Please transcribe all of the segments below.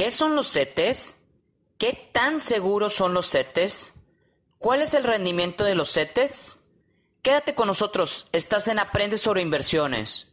¿Qué son los CETES? ¿Qué tan seguros son los CETES? ¿Cuál es el rendimiento de los CETES? Quédate con nosotros, estás en Aprende sobre inversiones.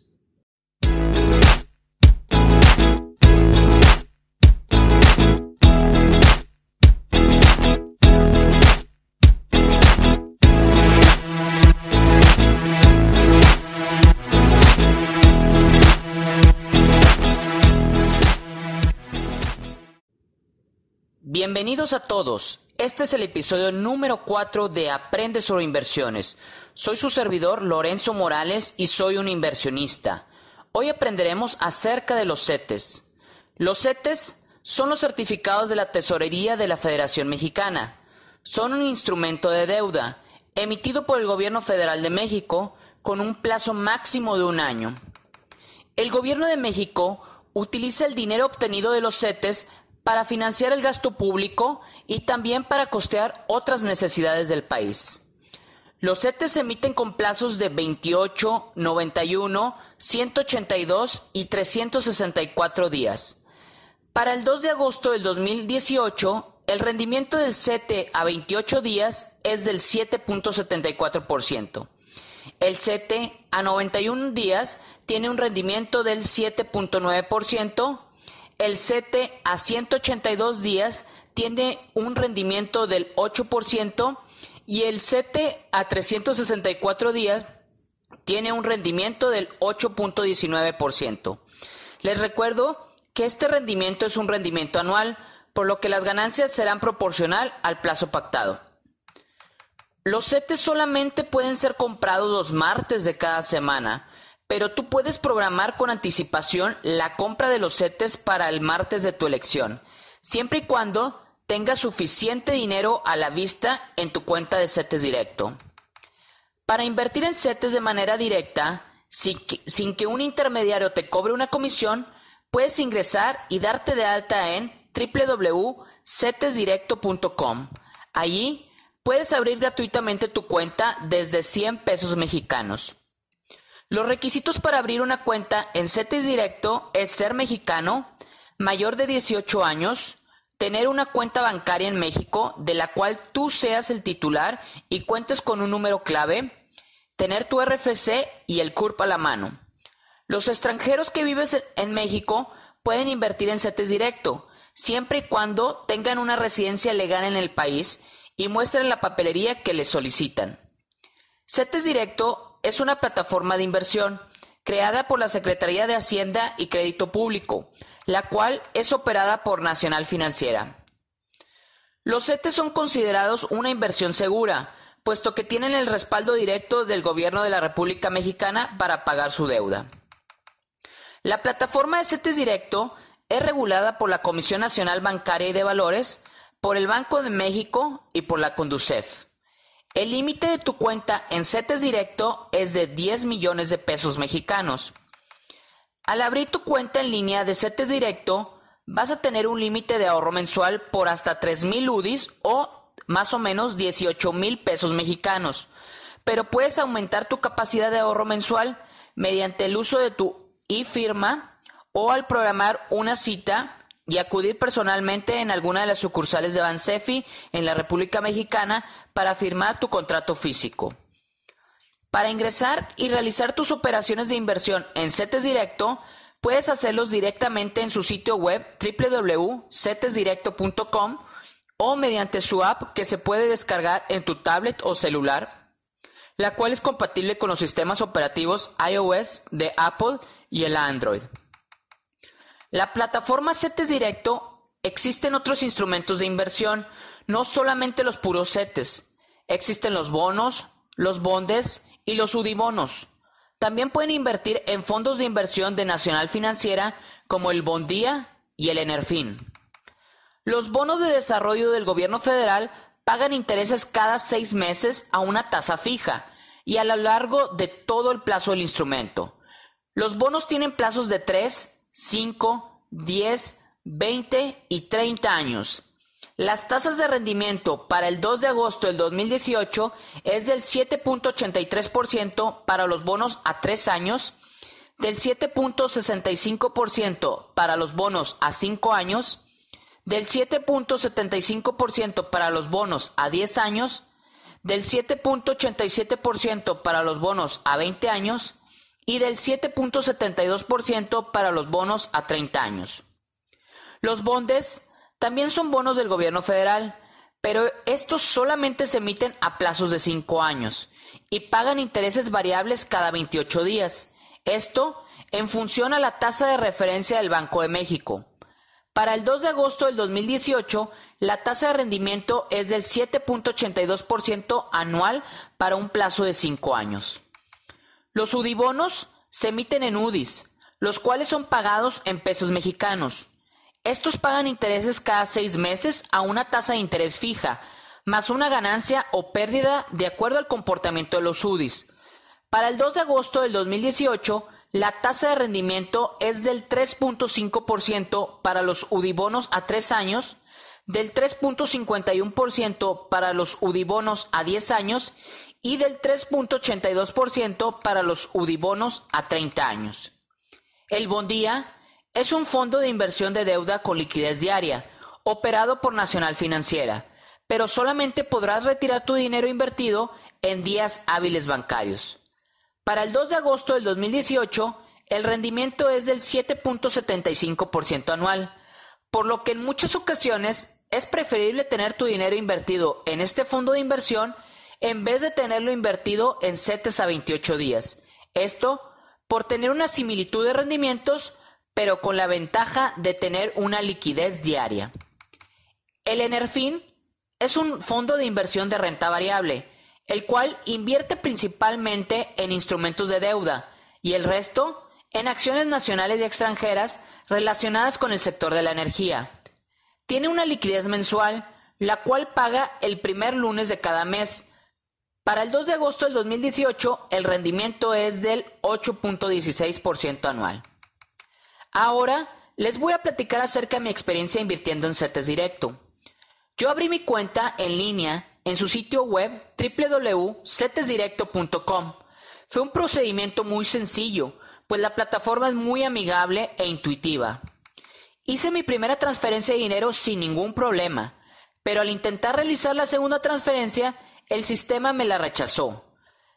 Bienvenidos a todos. Este es el episodio número 4 de Aprende sobre inversiones. Soy su servidor Lorenzo Morales y soy un inversionista. Hoy aprenderemos acerca de los CETES. Los CETES son los certificados de la Tesorería de la Federación Mexicana. Son un instrumento de deuda emitido por el Gobierno Federal de México con un plazo máximo de un año. El Gobierno de México utiliza el dinero obtenido de los CETES para financiar el gasto público y también para costear otras necesidades del país. Los CETES se emiten con plazos de 28, 91, 182 y 364 días. Para el 2 de agosto del 2018, el rendimiento del CETE a 28 días es del 7.74%. El CETE a 91 días tiene un rendimiento del 7.9%, el CETE a 182 días tiene un rendimiento del 8% y el CETE a 364 días tiene un rendimiento del 8.19%. Les recuerdo que este rendimiento es un rendimiento anual, por lo que las ganancias serán proporcional al plazo pactado. Los CETES solamente pueden ser comprados los martes de cada semana, pero tú puedes programar con anticipación la compra de los CETES para el martes de tu elección, siempre y cuando tengas suficiente dinero a la vista en tu cuenta de CETES directo. Para invertir en CETES de manera directa, sin que, un intermediario te cobre una comisión, puedes ingresar y darte de alta en www.cetesdirecto.com. Allí puedes abrir gratuitamente tu cuenta desde 100 pesos mexicanos. Los requisitos para abrir una cuenta en CETES Directo es ser mexicano, mayor de 18 años, tener una cuenta bancaria en México de la cual tú seas el titular y cuentes con un número clave, tener tu RFC y el CURP a la mano. Los extranjeros que viven en México pueden invertir en CETES Directo, siempre y cuando tengan una residencia legal en el país y muestren la papelería que les solicitan. CETES Directo es una plataforma de inversión creada por la Secretaría de Hacienda y Crédito Público, la cual es operada por Nacional Financiera. Los CETES son considerados una inversión segura, puesto que tienen el respaldo directo del gobierno de la República Mexicana para pagar su deuda. La plataforma de CETES Directo es regulada por la Comisión Nacional Bancaria y de Valores, por el Banco de México y por la Conducef. El límite de tu cuenta en CETES Directo es de 10 millones de pesos mexicanos. Al abrir tu cuenta en línea de CETES Directo, vas a tener un límite de ahorro mensual por hasta 3 mil UDIs o más o menos 18 mil pesos mexicanos. Pero puedes aumentar tu capacidad de ahorro mensual mediante el uso de tu e-firma o al programar una cita y acudir personalmente en alguna de las sucursales de Bansefi en la República Mexicana para firmar tu contrato físico. Para ingresar y realizar tus operaciones de inversión en CETES Directo, puedes hacerlos directamente en su sitio web www.cetesdirecto.com o mediante su app que se puede descargar en tu tablet o celular, la cual es compatible con los sistemas operativos iOS de Apple y el Android. La plataforma CETES Directo existen otros instrumentos de inversión, no solamente los puros CETES. Existen los bonos, los bondes y los UDIBonos. También pueden invertir en fondos de inversión de Nacional Financiera como el Bondía y el Enerfin. Los bonos de desarrollo del gobierno federal pagan intereses cada seis meses a una tasa fija y a lo largo de todo el plazo del instrumento. Los bonos tienen plazos de 3, 5, 10, 20 y 30 años. Las tasas de rendimiento para el 2 de agosto del 2018 es del 7.83% para los bonos a 3 años, del 7.65% para los bonos a 5 años, del 7.75% para los bonos a 10 años, del 7.87% para los bonos a 20 años y del 7.72% para los bonos a 30 años. Los bondes también son bonos del gobierno federal, pero estos solamente se emiten a plazos de 5 años y pagan intereses variables cada 28 días. Esto en función a la tasa de referencia del Banco de México. Para el 2 de agosto del 2018, la tasa de rendimiento es del 7.82% anual para un plazo de 5 años. Los UDIBonos se emiten en UDIs, los cuales son pagados en pesos mexicanos. Estos pagan intereses cada seis meses a una tasa de interés fija, más una ganancia o pérdida de acuerdo al comportamiento de los UDIs. Para el 2 de agosto del 2018, la tasa de rendimiento es del 3.5% para los UDIBonos a 3 años, del 3.51% para los UDIBonos a 10 años y del 3.82% para los UDIBonos a 30 años. El Bondía es un fondo de inversión de deuda con liquidez diaria, operado por Nacional Financiera, pero solamente podrás retirar tu dinero invertido en días hábiles bancarios. Para el 2 de agosto del 2018, el rendimiento es del 7.75% anual, por lo que en muchas ocasiones es preferible tener tu dinero invertido en este fondo de inversión en vez de tenerlo invertido en CETES a 28 días. Esto por tener una similitud de rendimientos, pero con la ventaja de tener una liquidez diaria. El Enerfin es un fondo de inversión de renta variable, el cual invierte principalmente en instrumentos de deuda y el resto en acciones nacionales y extranjeras relacionadas con el sector de la energía. Tiene una liquidez mensual, la cual paga el primer lunes de cada mes. Para el 2 de agosto del 2018, el rendimiento es del 8.16% anual. Ahora, les voy a platicar acerca de mi experiencia invirtiendo en CETES Directo. Yo abrí mi cuenta en línea en su sitio web www.cetesdirecto.com. Fue un procedimiento muy sencillo, pues la plataforma es muy amigable e intuitiva. Hice mi primera transferencia de dinero sin ningún problema, pero al intentar realizar la segunda transferencia, el sistema me la rechazó.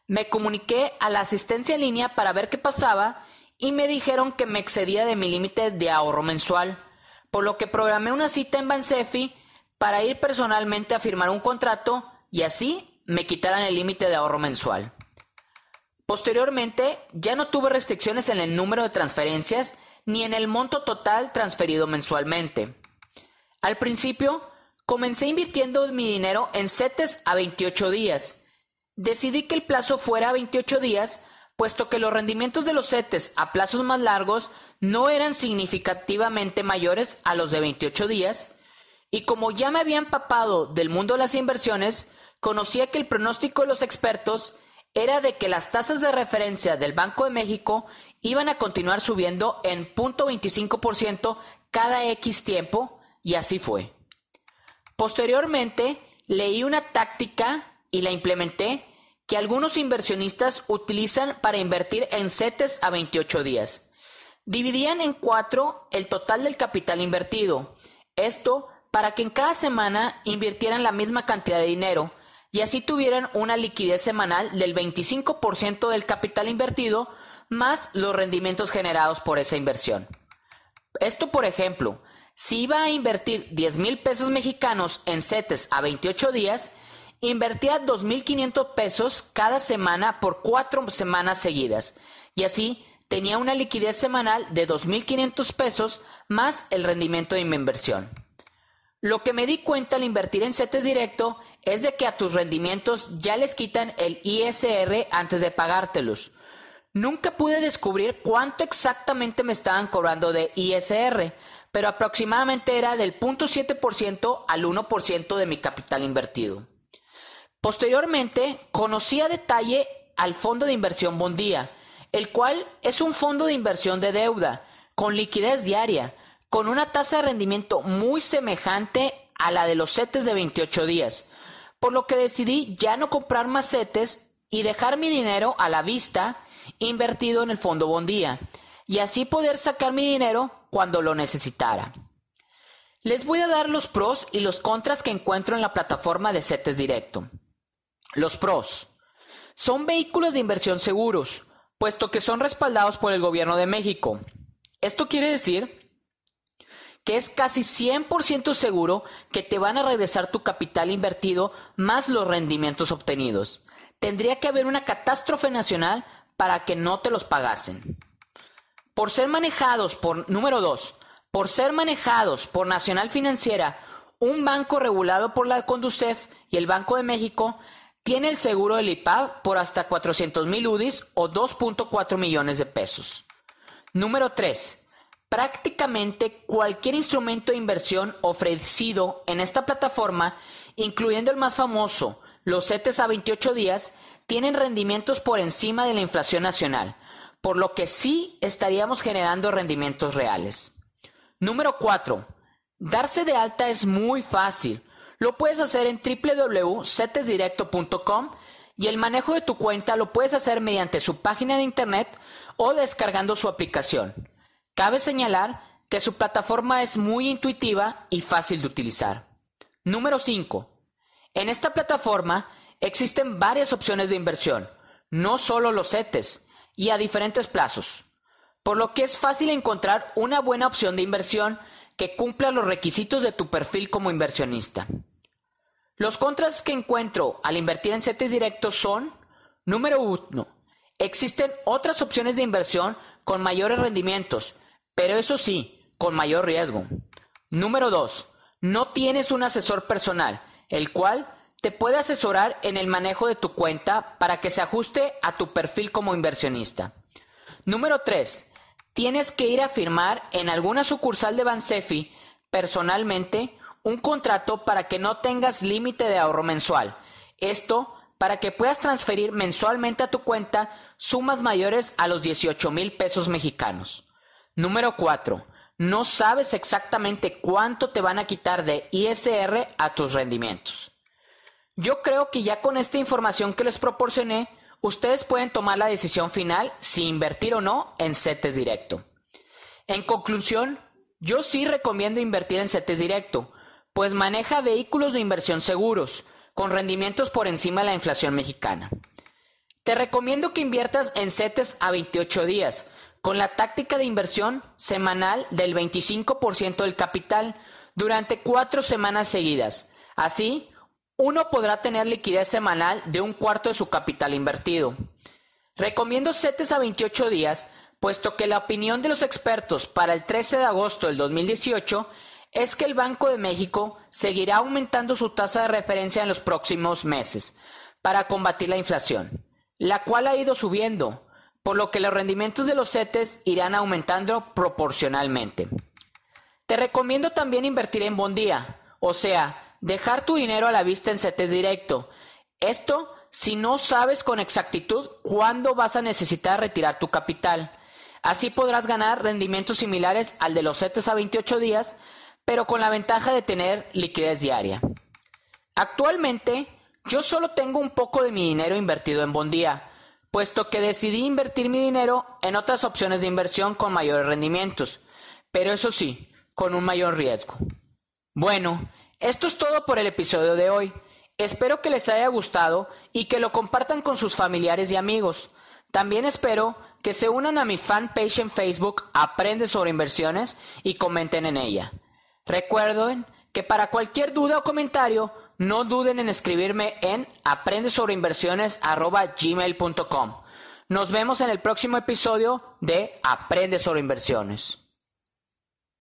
Me comuniqué a la asistencia en línea para ver qué pasaba y me dijeron que me excedía de mi límite de ahorro mensual, por lo que programé una cita en Bansefi para ir personalmente a firmar un contrato y así me quitaran el límite de ahorro mensual. Posteriormente, ya no tuve restricciones en el número de transferencias ni en el monto total transferido mensualmente. Al principio, comencé invirtiendo mi dinero en CETES a 28 días. Decidí que el plazo fuera a 28 días, puesto que los rendimientos de los CETES a plazos más largos no eran significativamente mayores a los de 28 días, y como ya me había empapado del mundo de las inversiones, conocía que el pronóstico de los expertos era de que las tasas de referencia del Banco de México iban a continuar subiendo en 0.25% cada X tiempo, y así fue. Posteriormente, leí una táctica y la implementé que algunos inversionistas utilizan para invertir en CETES a 28 días. Dividían en cuatro el total del capital invertido. Esto para que en cada semana invirtieran la misma cantidad de dinero y así tuvieran una liquidez semanal del 25% del capital invertido más los rendimientos generados por esa inversión. Esto, por ejemplo, si iba a invertir 10 mil pesos mexicanos en CETES a 28 días, invertía 2.500 pesos cada semana por cuatro semanas seguidas y así tenía una liquidez semanal de 2.500 pesos más el rendimiento de mi inversión. Lo que me di cuenta al invertir en CETES directo es de que a tus rendimientos ya les quitan el ISR antes de pagártelos. Nunca pude descubrir cuánto exactamente me estaban cobrando de ISR, pero aproximadamente era del 0.7% al 1% de mi capital invertido. Posteriormente, conocí a detalle al fondo de inversión Bondía, el cual es un fondo de inversión de deuda, con liquidez diaria, con una tasa de rendimiento muy semejante a la de los CETES de 28 días, por lo que decidí ya no comprar más CETES y dejar mi dinero a la vista invertido en el fondo Bondía y así poder sacar mi dinero cuando lo necesitara. Les voy a dar los pros y los contras que encuentro en la plataforma de CETES Directo. Los pros. Son vehículos de inversión seguros, puesto que son respaldados por el gobierno de México. Esto quiere decir que es casi 100% seguro que te van a regresar tu capital invertido más los rendimientos obtenidos. Tendría que haber una catástrofe nacional para que no te los pagasen. Por ser manejados por, número 2, por ser manejados por Nacional Financiera, un banco regulado por la Conducef y el Banco de México, tiene el seguro del IPAB por hasta 400 mil UDIs o 2.4 millones de pesos. Número 3. Prácticamente cualquier instrumento de inversión ofrecido en esta plataforma, incluyendo el más famoso, los CETES a 28 días, tienen rendimientos por encima de la inflación nacional, por lo que sí estaríamos generando rendimientos reales. Número 4. Darse de alta es muy fácil. Lo puedes hacer en www.cetesdirecto.com y el manejo de tu cuenta lo puedes hacer mediante su página de internet o descargando su aplicación. Cabe señalar que su plataforma es muy intuitiva y fácil de utilizar. Número 5. En esta plataforma existen varias opciones de inversión, no solo los CETES, y a diferentes plazos, por lo que es fácil encontrar una buena opción de inversión que cumpla los requisitos de tu perfil como inversionista. Los contras que encuentro al invertir en CETES directos son, número 1, existen otras opciones de inversión con mayores rendimientos, pero eso sí, con mayor riesgo. Número 2. No tienes un asesor personal, el cual te puede asesorar en el manejo de tu cuenta para que se ajuste a tu perfil como inversionista. Número 3. Tienes que ir a firmar en alguna sucursal de Bansefi personalmente un contrato para que no tengas límite de ahorro mensual. Esto para que puedas transferir mensualmente a tu cuenta sumas mayores a los 18 mil pesos mexicanos. Número 4. No sabes exactamente cuánto te van a quitar de ISR a tus rendimientos. Yo creo que ya con esta información que les proporcioné, ustedes pueden tomar la decisión final si invertir o no en CETES directo. En conclusión, yo sí recomiendo invertir en CETES directo, pues maneja vehículos de inversión seguros, con rendimientos por encima de la inflación mexicana. Te recomiendo que inviertas en CETES a 28 días, con la táctica de inversión semanal del 25% del capital durante cuatro semanas seguidas. Así, uno podrá tener liquidez semanal de un cuarto de su capital invertido. Recomiendo CETES a 28 días, puesto que la opinión de los expertos para el 13 de agosto del 2018 es que el Banco de México seguirá aumentando su tasa de referencia en los próximos meses para combatir la inflación, la cual ha ido subiendo, por lo que los rendimientos de los CETES irán aumentando proporcionalmente. Te recomiendo también invertir en bondía, o sea, dejar tu dinero a la vista en CETES directo. Esto si no sabes con exactitud cuándo vas a necesitar retirar tu capital. Así podrás ganar rendimientos similares al de los CETES a 28 días, pero con la ventaja de tener liquidez diaria. Actualmente, yo solo tengo un poco de mi dinero invertido en bondía, puesto que decidí invertir mi dinero en otras opciones de inversión con mayores rendimientos, pero eso sí, con un mayor riesgo. Bueno, esto es todo por el episodio de hoy. Espero que les haya gustado y que lo compartan con sus familiares y amigos. También espero que se unan a mi fanpage en Facebook Aprende sobre inversiones y comenten en ella. Recuerden que para cualquier duda o comentario no duden en escribirme en aprendesobreinversiones.gmail.com. Nos vemos en el próximo episodio de Aprende sobre inversiones.